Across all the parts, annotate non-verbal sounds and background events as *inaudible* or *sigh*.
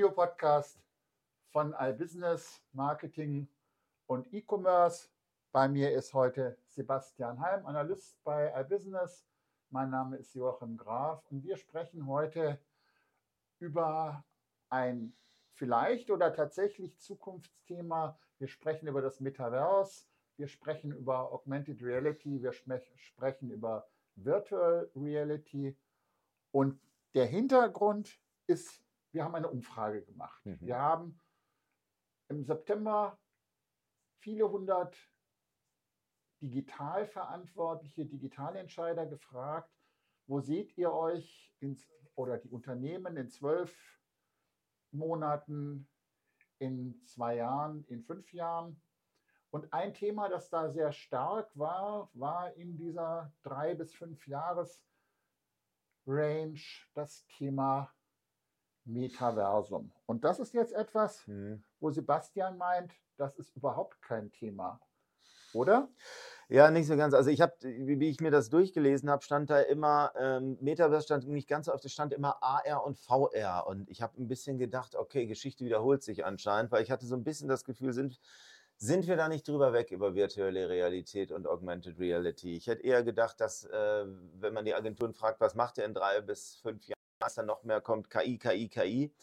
Videopodcast von iBusiness Marketing und E-Commerce. Bei mir ist heute Sebastian Heim, Analyst bei iBusiness. Mein Name ist Joachim Graf und wir sprechen heute über ein vielleicht oder tatsächlich Zukunftsthema. Wir sprechen über das Metaverse, wir sprechen über Augmented Reality, wir sprechen über Virtual Reality und der Hintergrund ist, wir haben eine Umfrage gemacht. Mhm. Wir haben im September viele hundert Digitalverantwortliche, Digitalentscheider gefragt, wo seht ihr euch ins, oder die Unternehmen in zwölf Monaten, in zwei Jahren, in fünf Jahren? Und ein Thema, das da sehr stark war, war in dieser drei bis fünf Jahres Range das Thema Metaversum. Und das ist jetzt etwas, hm. wo Sebastian meint, das ist überhaupt kein Thema. Oder? Ja, nicht so ganz. Also ich habe, wie ich mir das durchgelesen habe, stand da immer, ähm, Metaverse stand nicht ganz so oft, es stand immer AR und VR. Und ich habe ein bisschen gedacht, okay, Geschichte wiederholt sich anscheinend, weil ich hatte so ein bisschen das Gefühl, sind, sind wir da nicht drüber weg über virtuelle Realität und Augmented Reality? Ich hätte eher gedacht, dass, äh, wenn man die Agenturen fragt, was macht ihr in drei bis fünf Jahren, dass dann noch mehr kommt, KI, KI, KI.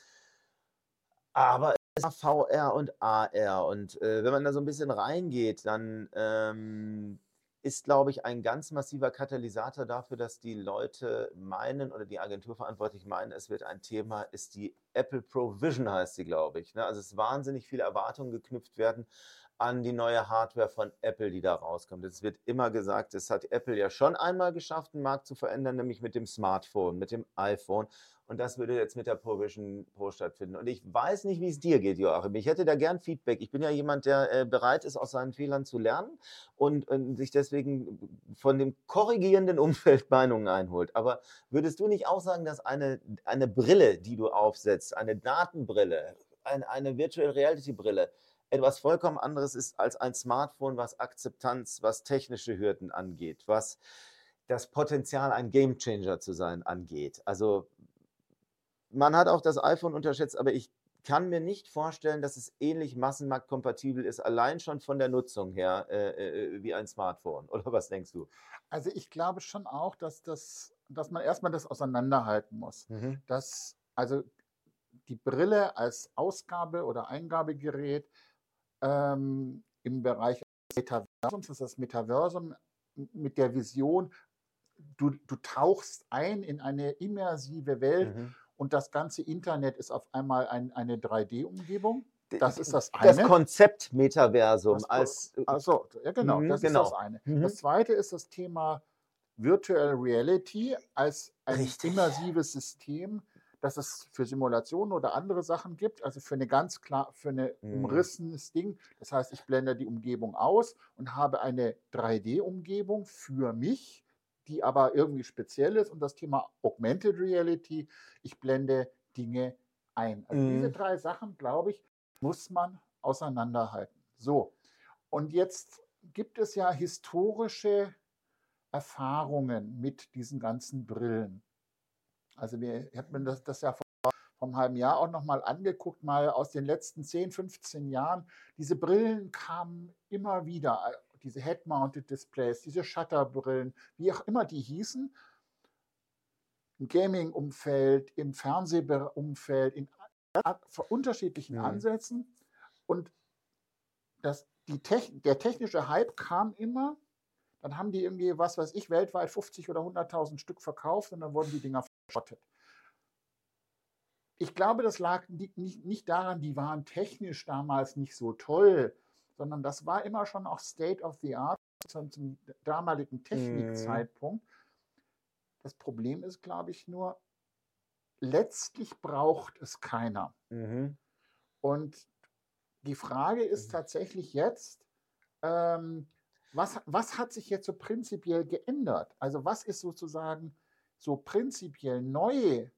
Aber es ist VR und AR. Und äh, wenn man da so ein bisschen reingeht, dann ähm, ist, glaube ich, ein ganz massiver Katalysator dafür, dass die Leute meinen oder die Agenturverantwortlichen meinen, es wird ein Thema, ist die Apple Provision, heißt sie, glaube ich. Ne? Also es wahnsinnig viele Erwartungen geknüpft werden an die neue Hardware von Apple, die da rauskommt. Es wird immer gesagt, es hat Apple ja schon einmal geschafft, den Markt zu verändern, nämlich mit dem Smartphone, mit dem iPhone. Und das würde jetzt mit der Provision Pro stattfinden. Und ich weiß nicht, wie es dir geht, Joachim. Ich hätte da gern Feedback. Ich bin ja jemand, der äh, bereit ist, aus seinen Fehlern zu lernen und, und sich deswegen von dem korrigierenden Umfeld *laughs* Meinungen einholt. Aber würdest du nicht auch sagen, dass eine, eine Brille, die du aufsetzt, eine Datenbrille, eine, eine Virtual Reality Brille, etwas vollkommen anderes ist als ein Smartphone, was Akzeptanz, was technische Hürden angeht, was das Potenzial, ein Gamechanger zu sein, angeht. Also man hat auch das iPhone unterschätzt, aber ich kann mir nicht vorstellen, dass es ähnlich massenmarktkompatibel ist, allein schon von der Nutzung her, äh, äh, wie ein Smartphone. *laughs* Oder was denkst du? Also ich glaube schon auch, dass, das, dass man erstmal das auseinanderhalten muss. Mhm. Dass also die Brille als Ausgabe- oder Eingabegerät ähm, im Bereich Metaversums, das ist das Metaversum mit der Vision, du, du tauchst ein in eine immersive Welt mhm. und das ganze Internet ist auf einmal ein, eine 3D-Umgebung. Das ist das eine. Das Konzept Metaversum das, als. Achso, ja, genau, mhm, das genau. ist das eine. Mhm. Das zweite ist das Thema Virtual Reality als ein Richtig. immersives System, dass es für Simulationen oder andere Sachen gibt, also für eine ganz klar, für ein mhm. umrissenes Ding. Das heißt, ich blende die Umgebung aus und habe eine 3D-Umgebung für mich, die aber irgendwie speziell ist. Und das Thema Augmented Reality, ich blende Dinge ein. Also mhm. diese drei Sachen, glaube ich, muss man auseinanderhalten. So, und jetzt gibt es ja historische Erfahrungen mit diesen ganzen Brillen. Also wir hatten das, das ja vor, vor einem halben Jahr auch nochmal angeguckt, mal aus den letzten 10, 15 Jahren. Diese Brillen kamen immer wieder, äh, diese Head-Mounted Displays, diese Shutterbrillen, wie auch immer die hießen, im Gaming-Umfeld, im Fernsehumfeld, in unterschiedlichen mhm. Ansätzen. Und das, die Techn der technische Hype kam immer, dann haben die irgendwie, was weiß ich, weltweit 50 oder 100.000 Stück verkauft und dann wurden die Dinger verschrottet. Ich glaube, das lag nicht, nicht daran, die waren technisch damals nicht so toll, sondern das war immer schon auch State of the Art zum, zum damaligen Technikzeitpunkt. Mhm. Das Problem ist, glaube ich, nur, letztlich braucht es keiner. Mhm. Und die Frage ist mhm. tatsächlich jetzt, ähm, was, was hat sich jetzt so prinzipiell geändert? Also was ist sozusagen so prinzipiell neu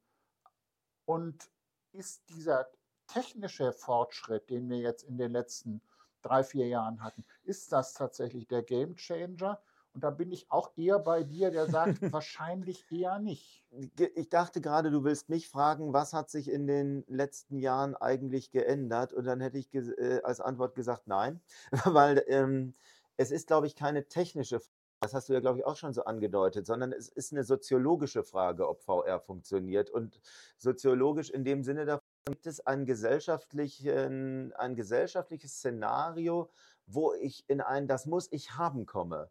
und ist dieser technische Fortschritt, den wir jetzt in den letzten drei, vier Jahren hatten, ist das tatsächlich der Game Changer? Und da bin ich auch eher bei dir, der sagt, *laughs* wahrscheinlich eher nicht. Ich dachte gerade, du willst mich fragen, was hat sich in den letzten Jahren eigentlich geändert? Und dann hätte ich äh, als Antwort gesagt, nein, *laughs* weil ähm, es ist, glaube ich, keine technische Frage. Das hast du ja, glaube ich, auch schon so angedeutet, sondern es ist eine soziologische Frage, ob VR funktioniert. Und soziologisch in dem Sinne, da gibt es ein, gesellschaftlichen, ein gesellschaftliches Szenario, wo ich in ein Das muss ich haben komme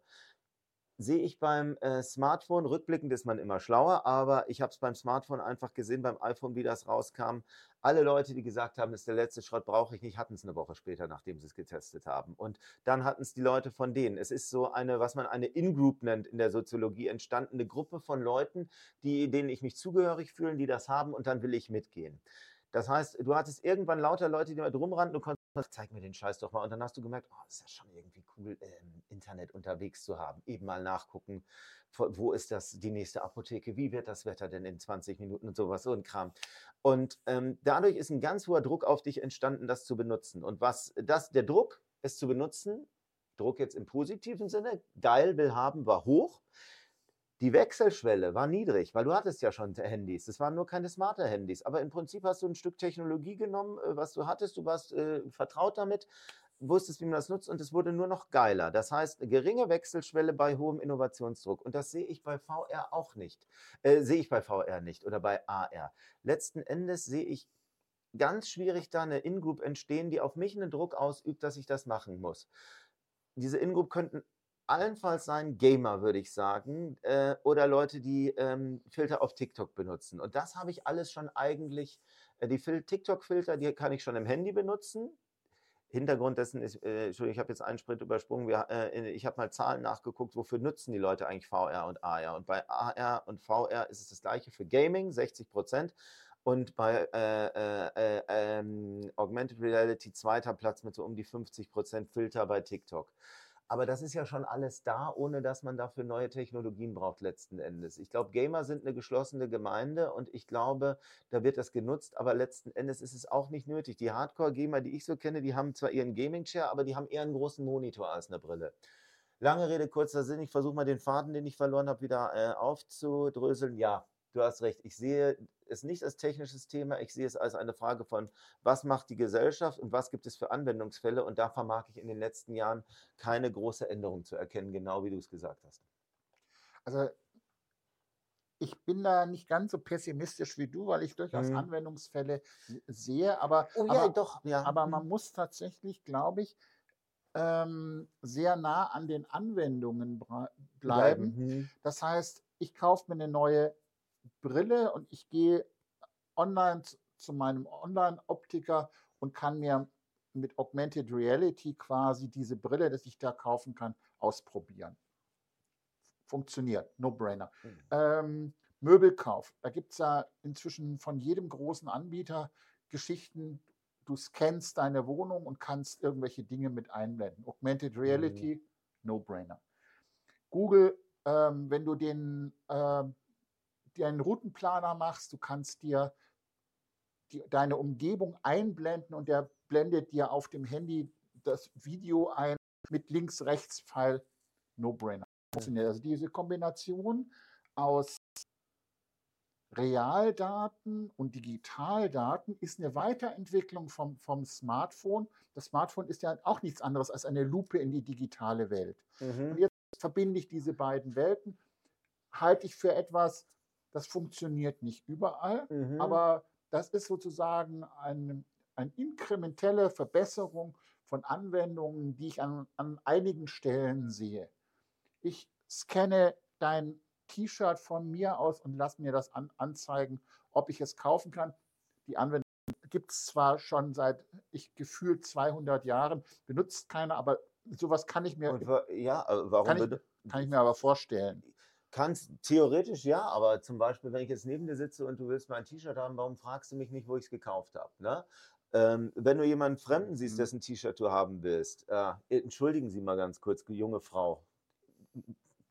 sehe ich beim äh, Smartphone, rückblickend ist man immer schlauer, aber ich habe es beim Smartphone einfach gesehen, beim iPhone, wie das rauskam. Alle Leute, die gesagt haben, das ist der letzte Schrott, brauche ich nicht, hatten es eine Woche später, nachdem sie es getestet haben. Und dann hatten es die Leute von denen. Es ist so eine, was man eine In-Group nennt in der Soziologie, entstandene Gruppe von Leuten, die, denen ich mich zugehörig fühle, die das haben und dann will ich mitgehen. Das heißt, du hattest irgendwann lauter Leute, die mit rumrannten, konntest, zeig mir den Scheiß doch mal. Und dann hast du gemerkt, oh, ist ja schon irgendwie cool, ähm, Internet unterwegs zu haben. Eben mal nachgucken, wo ist das, die nächste Apotheke, wie wird das Wetter denn in 20 Minuten und sowas, so ein Kram. Und ähm, dadurch ist ein ganz hoher Druck auf dich entstanden, das zu benutzen. Und was das, der Druck, es zu benutzen, Druck jetzt im positiven Sinne, geil will haben, war hoch. Die Wechselschwelle war niedrig, weil du hattest ja schon Handys. Es waren nur keine smarte Handys. Aber im Prinzip hast du ein Stück Technologie genommen, äh, was du hattest. Du warst äh, vertraut damit, wusstest, wie man das nutzt und es wurde nur noch geiler. Das heißt, geringe Wechselschwelle bei hohem Innovationsdruck. Und das sehe ich bei VR auch nicht. Äh, sehe ich bei VR nicht oder bei AR. Letzten Endes sehe ich ganz schwierig da eine In-Group entstehen, die auf mich einen Druck ausübt, dass ich das machen muss. Diese In-Group könnten allenfalls sein Gamer, würde ich sagen, äh, oder Leute, die ähm, Filter auf TikTok benutzen. Und das habe ich alles schon eigentlich, äh, die TikTok-Filter, die kann ich schon im Handy benutzen. Hintergrund dessen ist, äh, Entschuldigung, ich habe jetzt einen Sprint übersprungen. Wir, äh, ich habe mal Zahlen nachgeguckt, wofür nutzen die Leute eigentlich VR und AR. Und bei AR und VR ist es das gleiche für Gaming, 60 Prozent. Und bei äh, äh, äh ähm, Augmented Reality zweiter Platz mit so um die 50 Prozent Filter bei TikTok. Aber das ist ja schon alles da, ohne dass man dafür neue Technologien braucht letzten Endes. Ich glaube, Gamer sind eine geschlossene Gemeinde und ich glaube, da wird das genutzt, aber letzten Endes ist es auch nicht nötig. Die Hardcore-Gamer, die ich so kenne, die haben zwar ihren Gaming-Chair, aber die haben eher einen großen Monitor als eine Brille. Lange Rede, kurzer Sinn, ich versuche mal den Faden, den ich verloren habe, wieder äh, aufzudröseln. Ja, du hast recht. Ich sehe es nicht als technisches Thema, ich sehe es als eine Frage von, was macht die Gesellschaft und was gibt es für Anwendungsfälle. Und da vermag ich in den letzten Jahren keine große Änderung zu erkennen, genau wie du es gesagt hast. Also ich bin da nicht ganz so pessimistisch wie du, weil ich durchaus hm. Anwendungsfälle sehe, aber, oh, ja, aber, doch, ja. aber man mhm. muss tatsächlich, glaube ich, ähm, sehr nah an den Anwendungen bleiben. bleiben. Hm. Das heißt, ich kaufe mir eine neue Brille und ich gehe online zu meinem Online-Optiker und kann mir mit Augmented Reality quasi diese Brille, die ich da kaufen kann, ausprobieren. Funktioniert, no-brainer. Mhm. Ähm, Möbelkauf, da gibt es ja inzwischen von jedem großen Anbieter Geschichten, du scannst deine Wohnung und kannst irgendwelche Dinge mit einblenden. Augmented Reality, mhm. no-brainer. Google, ähm, wenn du den ähm, dir einen Routenplaner machst, du kannst dir die, deine Umgebung einblenden und der blendet dir auf dem Handy das Video ein mit links-rechts-Pfeil, no-brainer. Also diese Kombination aus Realdaten und Digitaldaten ist eine Weiterentwicklung vom, vom Smartphone. Das Smartphone ist ja auch nichts anderes als eine Lupe in die digitale Welt. Mhm. Und jetzt verbinde ich diese beiden Welten, halte ich für etwas, das funktioniert nicht überall, mhm. aber das ist sozusagen eine, eine inkrementelle Verbesserung von Anwendungen, die ich an, an einigen Stellen sehe. Ich scanne dein T-Shirt von mir aus und lasse mir das an, anzeigen, ob ich es kaufen kann. Die Anwendung gibt es zwar schon seit ich gefühlt 200 Jahren, benutzt keiner, aber sowas kann ich mir. ja, warum kann ich, kann ich mir aber vorstellen. Kannst theoretisch ja, aber zum Beispiel, wenn ich jetzt neben dir sitze und du willst mein T-Shirt haben, warum fragst du mich nicht, wo ich es gekauft habe? Ne? Ähm, wenn du jemanden Fremden siehst, dessen T-Shirt du haben willst, äh, entschuldigen Sie mal ganz kurz, junge Frau,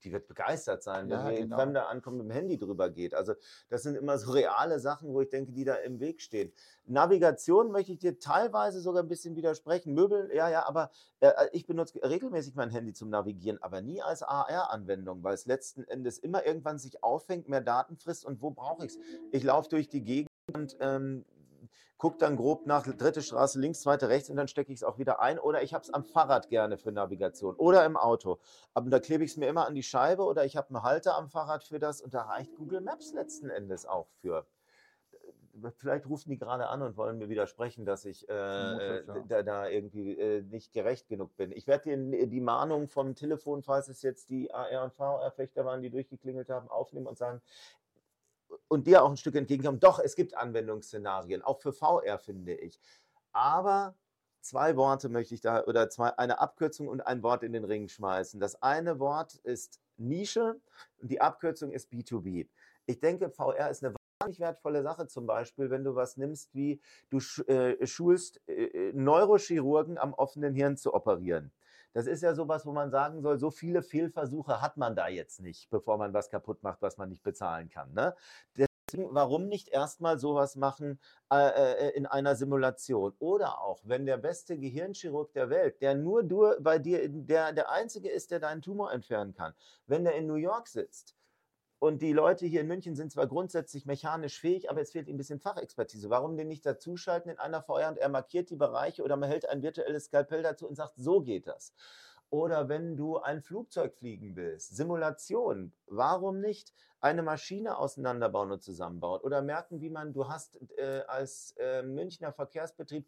die wird begeistert sein, wenn ja, genau. ein Fremder ankommt, mit dem Handy drüber geht. Also das sind immer so reale Sachen, wo ich denke, die da im Weg stehen. Navigation möchte ich dir teilweise sogar ein bisschen widersprechen. Möbel, ja, ja, aber äh, ich benutze regelmäßig mein Handy zum Navigieren, aber nie als AR-Anwendung, weil es letzten Endes immer irgendwann sich auffängt, mehr Daten frisst und wo brauche ich es? Ich laufe durch die Gegend und ähm, gucke dann grob nach dritte Straße links, zweite rechts und dann stecke ich es auch wieder ein. Oder ich habe es am Fahrrad gerne für Navigation oder im Auto. Aber da klebe ich es mir immer an die Scheibe oder ich habe einen Halter am Fahrrad für das und da reicht Google Maps letzten Endes auch für. Vielleicht rufen die gerade an und wollen mir widersprechen, dass ich äh, da, da, irgendwie äh, nicht gerecht genug bin. Ich werde die, die Mahnung vom Telefon, falls es jetzt die AR- und VR-Fechter waren, die durchgeklingelt haben, aufnehmen und sagen, und dir auch ein Stück entgegenkommen. Doch, es gibt Anwendungsszenarien, auch für VR, finde ich. Aber zwei Worte möchte ich da, oder zwei, eine Abkürzung und ein Wort in den Ring schmeißen. Das eine Wort ist Nische und die Abkürzung ist B2B. Ich denke, VR ist eine wahnsinnig wertvolle Sache, zum Beispiel, wenn du was nimmst, wie du äh, schulst äh, äh, Neurochirurgen am offenen Hirn zu operieren. Das ist ja sowas, wo man sagen soll, so viele Fehlversuche hat man da jetzt nicht, bevor man was kaputt macht, was man nicht bezahlen kann. Ne? Deswegen, warum nicht erstmal sowas machen äh, äh, in einer Simulation? Oder auch, wenn der beste Gehirnchirurg der Welt, der nur du, bei dir, der, der Einzige ist, der deinen Tumor entfernen kann, wenn der in New York sitzt, und die Leute hier in München sind zwar grundsätzlich mechanisch fähig, aber es fehlt ihnen ein bisschen Fachexpertise. Warum den nicht dazuschalten in einer VR und er markiert die Bereiche oder man hält ein virtuelles Skalpell dazu und sagt, so geht das. Oder wenn du ein Flugzeug fliegen willst, Simulation, warum nicht eine Maschine auseinanderbauen und zusammenbauen? Oder merken, wie man, du hast äh, als äh, Münchner Verkehrsbetrieb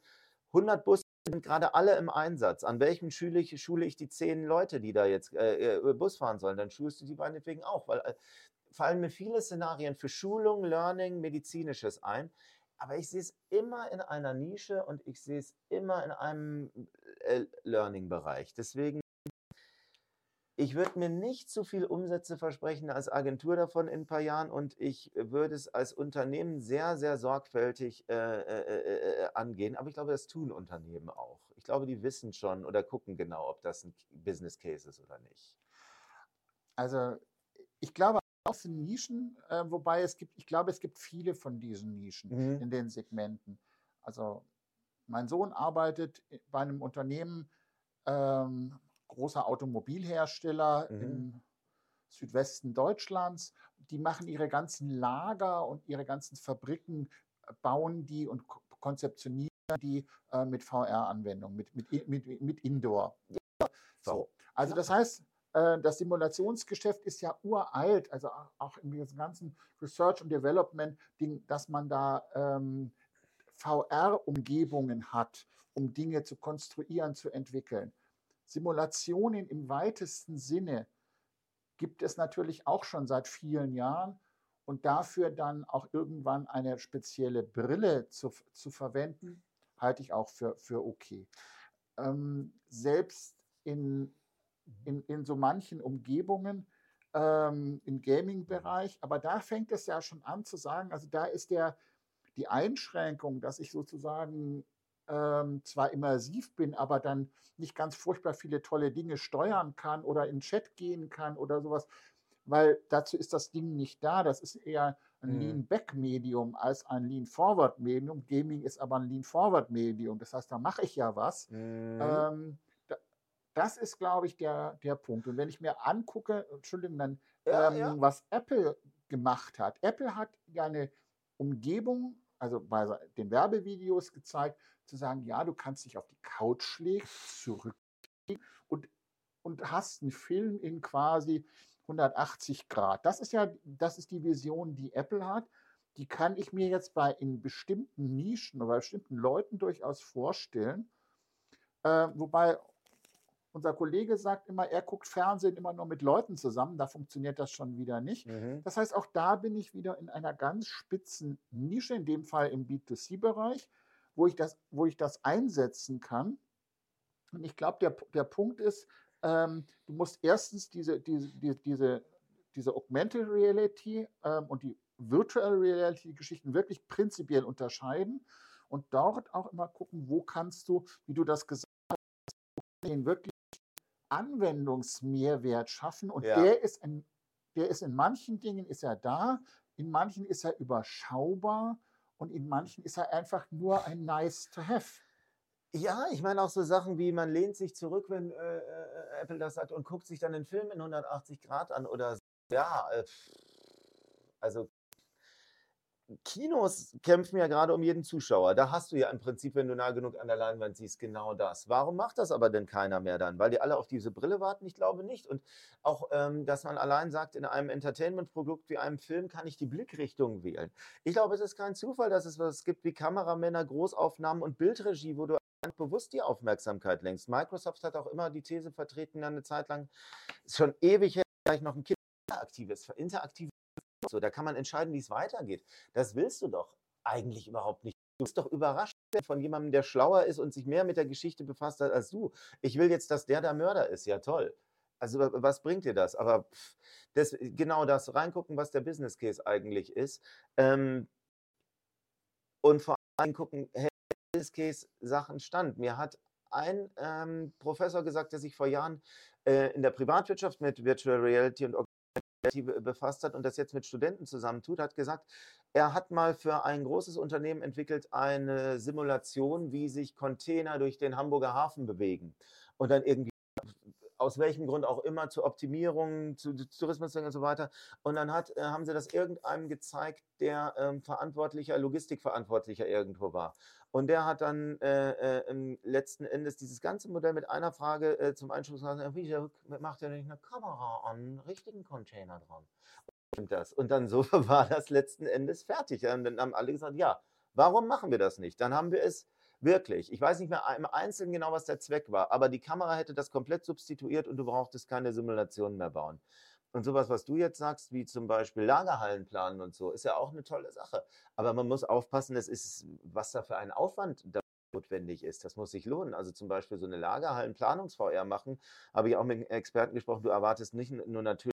100 Busse sind gerade alle im Einsatz. An welchem schule ich, schule ich die zehn Leute, die da jetzt äh, äh Bus fahren sollen? Dann schulst du die meinetwegen auch, weil äh, fallen mir viele Szenarien für Schulung, Learning, Medizinisches ein. Aber ich sehe es immer in einer Nische und ich sehe es immer in einem äh, Learning-Bereich. Deswegen, ich würde mir nicht zu viel Umsätze versprechen als Agentur davon in ein paar Jahren und ich würde es als Unternehmen sehr, sehr sorgfältig äh, äh, äh, äh angehen. Aber ich glaube, das tun Unternehmen auch. Ich glaube, die wissen schon oder gucken genau, ob das ein Business Case ist oder nicht. Also, ich glaube, sind Nischen, äh, wobei es gibt, ich glaube, es gibt viele von diesen Nischen mhm. in den Segmenten. Also mein Sohn arbeitet bei einem Unternehmen, ähm, großer Automobilhersteller mhm. im Südwesten Deutschlands. Die machen ihre ganzen Lager und ihre ganzen Fabriken, äh, bauen die und konzeptionieren die äh, mit VR-Anwendungen, mit, mit, mit, mit Indoor. So. Also das heißt, das Simulationsgeschäft ist ja uralt, also auch in diesem ganzen Research und Development, Ding, dass man da ähm, VR-Umgebungen hat, um Dinge zu konstruieren, zu entwickeln. Simulationen im weitesten Sinne gibt es natürlich auch schon seit vielen Jahren und dafür dann auch irgendwann eine spezielle Brille zu, zu verwenden, halte ich auch für, für okay. Ähm, selbst in in, in so manchen Umgebungen ähm, im Gaming-Bereich. Aber da fängt es ja schon an zu sagen, also da ist der, die Einschränkung, dass ich sozusagen ähm, zwar immersiv bin, aber dann nicht ganz furchtbar viele tolle Dinge steuern kann oder in Chat gehen kann oder sowas, weil dazu ist das Ding nicht da. Das ist eher ein mhm. Lean-Back-Medium als ein Lean-Forward-Medium. Gaming ist aber ein Lean-Forward-Medium. Das heißt, da mache ich ja was. Mhm. Ähm, das ist, glaube ich, der, der Punkt. Und wenn ich mir angucke, Entschuldigung, dann, ja, ähm, ja. was Apple gemacht hat. Apple hat ja eine Umgebung, also bei den Werbevideos gezeigt, zu sagen, ja, du kannst dich auf die Couch legen, zurücklegen und, und hast einen Film in quasi 180 Grad. Das ist ja, das ist die Vision, die Apple hat. Die kann ich mir jetzt bei in bestimmten Nischen oder bei bestimmten Leuten durchaus vorstellen. Äh, wobei unser Kollege sagt immer, er guckt Fernsehen immer nur mit Leuten zusammen, da funktioniert das schon wieder nicht. Mhm. Das heißt, auch da bin ich wieder in einer ganz spitzen Nische, in dem Fall im B2C-Bereich, wo, ich das, wo ich das einsetzen kann. Und ich glaube, der, der Punkt ist, ähm, du musst erstens diese, diese, diese, diese Augmented Reality ähm, und die Virtual Reality-Geschichten wirklich prinzipiell unterscheiden und dort auch immer gucken, wo kannst du, wie du das gesagt hast, wirklich Anwendungsmehrwert schaffen und ja. der ist in, der ist in manchen Dingen ist er da, in manchen ist er überschaubar und in manchen ist er einfach nur ein nice to have. Ja, ich meine auch so Sachen wie, man lehnt sich zurück, wenn äh, äh, Apple das sagt und guckt sich dann den Film in 180 Grad an oder ja, äh, also Kinos kämpfen ja gerade um jeden Zuschauer. Da hast du ja im Prinzip, wenn du nah genug an der Leinwand siehst, genau das. Warum macht das aber denn keiner mehr dann? Weil die alle auf diese Brille warten? Ich glaube nicht. Und auch, ähm, dass man allein sagt, in einem Entertainment-Produkt wie einem Film kann ich die Blickrichtung wählen. Ich glaube, es ist kein Zufall, dass es was gibt wie Kameramänner, Großaufnahmen und Bildregie, wo du bewusst die Aufmerksamkeit lenkst. Microsoft hat auch immer die These vertreten, eine Zeit lang, schon ewig her, vielleicht noch ein Kind interaktives, interaktives so, da kann man entscheiden, wie es weitergeht. Das willst du doch eigentlich überhaupt nicht. Du bist doch überrascht von jemandem, der schlauer ist und sich mehr mit der Geschichte befasst hat als du. Ich will jetzt, dass der der Mörder ist. Ja, toll. Also was bringt dir das? Aber das, genau das, reingucken, was der Business Case eigentlich ist. Ähm, und vor allem gucken, hey, Business Case Sachen stand. Mir hat ein ähm, Professor gesagt, der sich vor Jahren äh, in der Privatwirtschaft mit Virtual Reality und befasst hat und das jetzt mit Studenten zusammentut, hat gesagt, er hat mal für ein großes Unternehmen entwickelt eine Simulation, wie sich Container durch den Hamburger Hafen bewegen. Und dann irgendwie aus welchem Grund auch immer zur Optimierung, zu, zu Tourismus und so weiter. Und dann hat, äh, haben sie das irgendeinem gezeigt, der ähm, verantwortlicher, Logistikverantwortlicher irgendwo war. Und der hat dann äh, äh, letzten Endes dieses ganze Modell mit einer Frage äh, zum Einschluss gesagt, wieso macht er nicht eine Kamera an, einen richtigen Container dran? Und, das. und dann so *laughs* war das letzten Endes fertig. Und dann haben alle gesagt, ja, warum machen wir das nicht? Dann haben wir es wirklich, ich weiß nicht mehr im Einzelnen genau, was der Zweck war, aber die Kamera hätte das komplett substituiert und du brauchtest keine Simulationen mehr bauen. Und sowas, was du jetzt sagst, wie zum Beispiel Lagerhallen planen und so, ist ja auch eine tolle Sache. Aber man muss aufpassen, das ist, was da für ein Aufwand notwendig ist. Das muss sich lohnen. Also zum Beispiel so eine Lagerhallen-Planungs-VR machen, habe ich auch mit Experten gesprochen. Du erwartest nicht nur natürlich,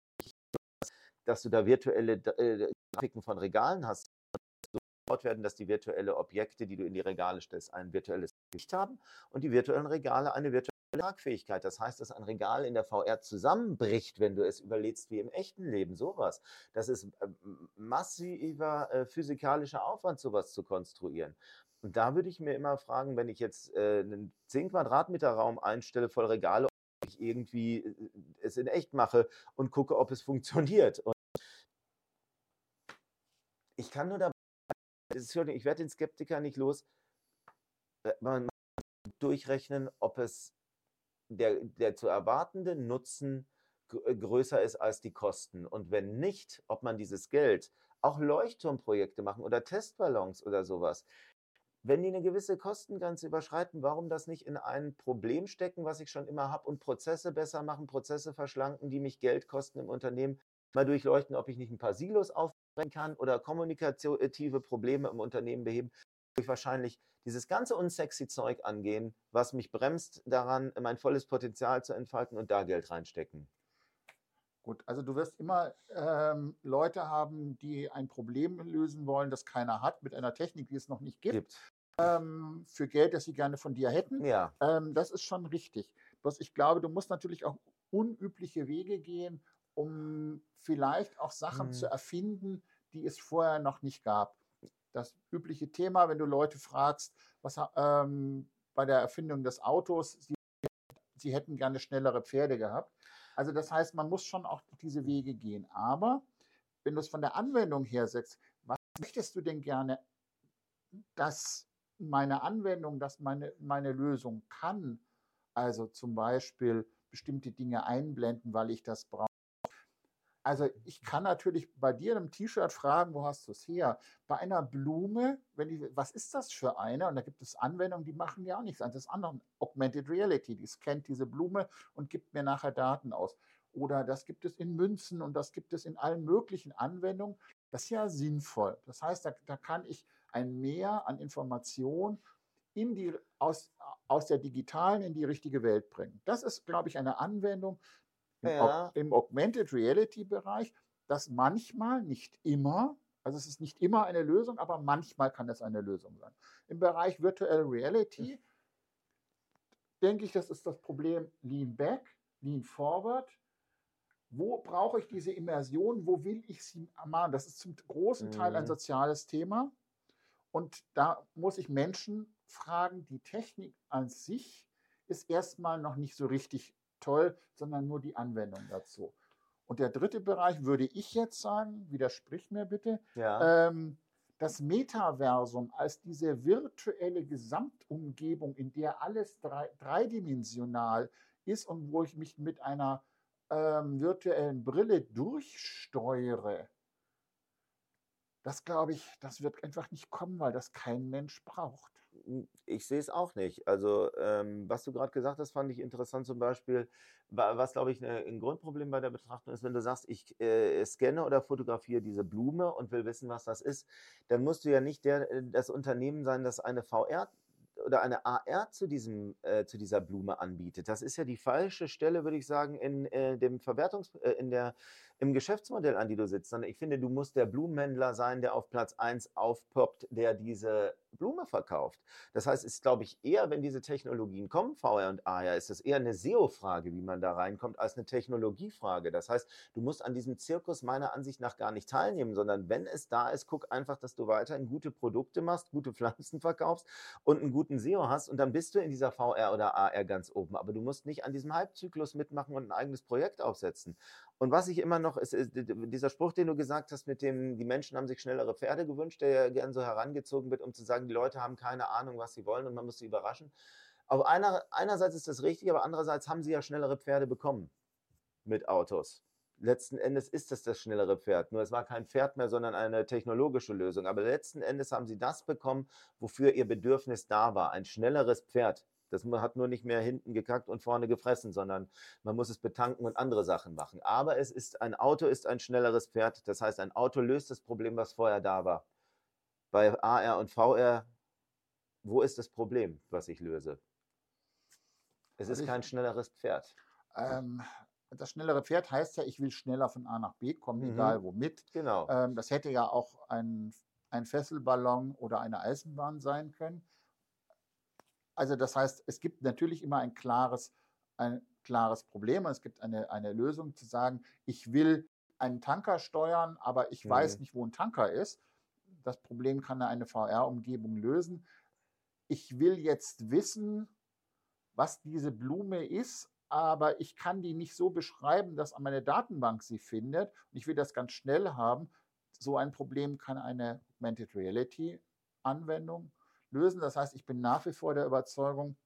dass du da virtuelle äh, Grafiken von Regalen hast, so werden, dass die virtuelle Objekte, die du in die Regale stellst, ein virtuelles Gewicht haben und die virtuellen Regale eine virtuelle Tragfähigkeit. Das heißt, dass ein Regal in der VR zusammenbricht, wenn du es überlegst wie im echten Leben. Sowas. Das ist äh, massiver äh, physikalischer Aufwand, sowas zu konstruieren. Und da würde ich mir immer fragen, wenn ich jetzt äh, einen 10 Quadratmeter Raum einstelle voll Regale, ob ich irgendwie es in echt mache und gucke, ob es funktioniert. Und ich kann nur dabei, ich werde den Skeptiker nicht los, äh, man durchrechnen, ob es der, der zu erwartende Nutzen äh, größer ist als die Kosten. Und wenn nicht, ob man dieses Geld auch Leuchtturmprojekte machen oder Testballons oder sowas. Wenn die eine gewisse Kostengrenze überschreiten, warum das nicht in ein Problem stecken, was ich schon immer habe und Prozesse besser machen, Prozesse verschlanken, die mich Geld kosten im Unternehmen, mal durchleuchten, ob ich nicht ein paar Silos aufbrechen kann oder kommunikative Probleme im Unternehmen beheben, ich wahrscheinlich dieses ganze unsexy Zeug angehen, was mich bremst daran, mein volles Potenzial zu entfalten und da Geld reinstecken. Gut, also du wirst immer ähm, Leute haben, die ein Problem lösen wollen, das keiner hat, mit einer Technik, die es noch nicht gibt, gibt. Ähm, für Geld, das sie gerne von dir hätten. Ja. Ähm, das ist schon richtig. Bloß ich glaube, du musst natürlich auch unübliche Wege gehen, um vielleicht auch Sachen hm. zu erfinden, die es vorher noch nicht gab das übliche Thema, wenn du Leute fragst, was ähm, bei der Erfindung des Autos, sie, sie hätten gerne schnellere Pferde gehabt. Also das heißt, man muss schon auch diese Wege gehen. Aber wenn du es von der Anwendung her sagst, was möchtest du denn gerne, dass meine Anwendung, dass meine, meine Lösung kann? Also zum Beispiel bestimmte Dinge einblenden, weil ich das brauche also ich kann natürlich bei dir in einem T-Shirt fragen, wo hast du es her? Bei einer Blume, wenn ich, was ist das für eine? Und da gibt es Anwendungen, die machen ja auch nichts anderes. Das andere Augmented Reality, die scannt diese Blume und gibt mir nachher Daten aus. Oder das gibt es in Münzen und das gibt es in allen möglichen Anwendungen. Das ist ja sinnvoll. Das heißt, da, da kann ich ein Mehr an Informationen in die, aus, aus der digitalen in die richtige Welt bringen. Das ist, glaube ich, eine Anwendung, ja. im Augmented Reality Bereich, dass manchmal, nicht immer, also es ist nicht immer eine Lösung, aber manchmal kann es eine Lösung sein. Im Bereich Virtual Reality denke ich, das ist das Problem Lean Back. Lean Forward. Wo brauche ich diese Immersion? Wo will ich sie machen? Das ist zum großen Teil ein mhm. soziales Thema. Und da muss ich Menschen fragen, die Technik an sich ist erstmal noch nicht so richtig toll, sondern nur die Anwendung dazu. Und der dritte Bereich würde ich jetzt sagen, widersprich mir bitte, ja. ähm, das Metaversum als diese virtuelle Gesamtumgebung, in der alles drei, dreidimensional ist und wo ich mich mit einer ähm, virtuellen Brille durchsteuere, das glaube ich, das wird einfach nicht kommen, weil das kein Mensch braucht. Ich sehe es auch nicht. Also, ähm, was du gerade gesagt hast, fand ich interessant zum Beispiel, was, glaube ich, ne, ein Grundproblem bei der Betrachtung ist, wenn du sagst, ich äh, scanne oder fotografiere diese Blume und will wissen, was das ist, dann musst du ja nicht der, äh, das Unternehmen sein, das eine VR oder eine AR zu, diesem, äh, zu dieser Blume anbietet. Das ist ja die falsche Stelle, würde ich sagen, in äh, dem Verwertungs-, äh, in der im Geschäftsmodell, an die du sitzt, sondern ich finde, du musst der Blumenhändler sein, der auf Platz 1 aufpoppt, der diese Blume verkauft. Das heißt, es ist, glaube ich, eher, wenn diese Technologien kommen, VR und AR, ist es eher eine SEO-Frage, wie man da reinkommt, als eine Technologiefrage. Das heißt, du musst an diesem Zirkus meiner Ansicht nach gar nicht teilnehmen, sondern wenn es da ist, guck einfach, dass du weiterhin gute Produkte machst, gute Pflanzen verkaufst und einen guten SEO hast und dann bist du in dieser VR oder AR ganz oben. Aber du musst nicht an diesem Halbzyklus mitmachen und ein eigenes Projekt aufsetzen. Und was ich immer noch, ist, ist, dieser Spruch, den du gesagt hast, mit dem, die Menschen haben sich schnellere Pferde gewünscht, der ja gern so herangezogen wird, um zu sagen, die Leute haben keine Ahnung, was sie wollen und man muss sie überraschen. Auf einer, einerseits ist das richtig, aber andererseits haben sie ja schnellere Pferde bekommen mit Autos. Letzten Endes ist das das schnellere Pferd. Nur es war kein Pferd mehr, sondern eine technologische Lösung. Aber letzten Endes haben sie das bekommen, wofür ihr Bedürfnis da war. Ein schnelleres Pferd. Das hat nur nicht mehr hinten gekackt und vorne gefressen, sondern man muss es betanken und andere Sachen machen. Aber es ist ein Auto ist ein schnelleres Pferd. Das heißt, ein Auto löst das Problem, was vorher da war. Bei AR und VR, wo ist das Problem, was ich löse? Es ist also kein schnelleres Pferd. Ähm, das schnellere Pferd heißt ja, ich will schneller von A nach B kommen, mhm. egal womit. Genau. Ähm, das hätte ja auch ein, ein Fesselballon oder eine Eisenbahn sein können. Also das heißt, es gibt natürlich immer ein klares, ein klares Problem und es gibt eine, eine Lösung zu sagen, ich will einen Tanker steuern, aber ich mhm. weiß nicht, wo ein Tanker ist. Das Problem kann eine VR-Umgebung lösen. Ich will jetzt wissen, was diese Blume ist, aber ich kann die nicht so beschreiben, dass meine Datenbank sie findet. Und ich will das ganz schnell haben. So ein Problem kann eine Augmented Reality Anwendung lösen. Das heißt, ich bin nach wie vor der Überzeugung,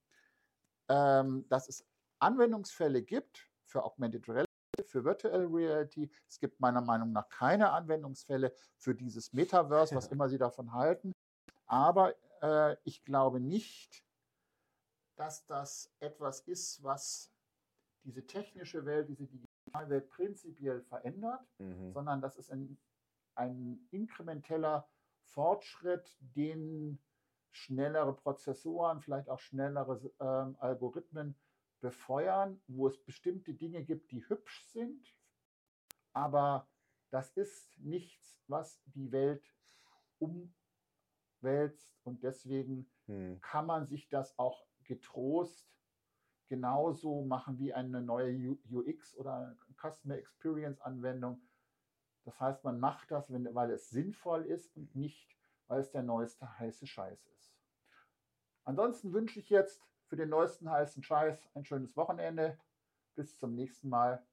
ähm, dass es Anwendungsfälle gibt für Augmented Reality, für Virtual Reality. Es gibt meiner Meinung nach keine Anwendungsfälle für dieses Metaverse, was immer Sie davon halten. Aber äh, ich glaube nicht, dass das etwas ist, was diese technische Welt, diese digitale Welt prinzipiell verändert, mhm. sondern das ist ein, ein inkrementeller Fortschritt, den schnellere Prozessoren, vielleicht auch schnellere ähm, Algorithmen befeuern, wo es bestimmte Dinge gibt, die hübsch sind, aber das ist nichts, was die Welt umwälzt und deswegen hm. kann man sich das auch getrost genauso machen wie eine neue UX oder Customer Experience Anwendung. Das heißt, man macht das, wenn, weil es sinnvoll ist und nicht, weil es der neueste heiße Scheiß ist. Ansonsten wünsche ich jetzt für den neuesten heißen Scheiß ein schönes Wochenende. Bis zum nächsten Mal.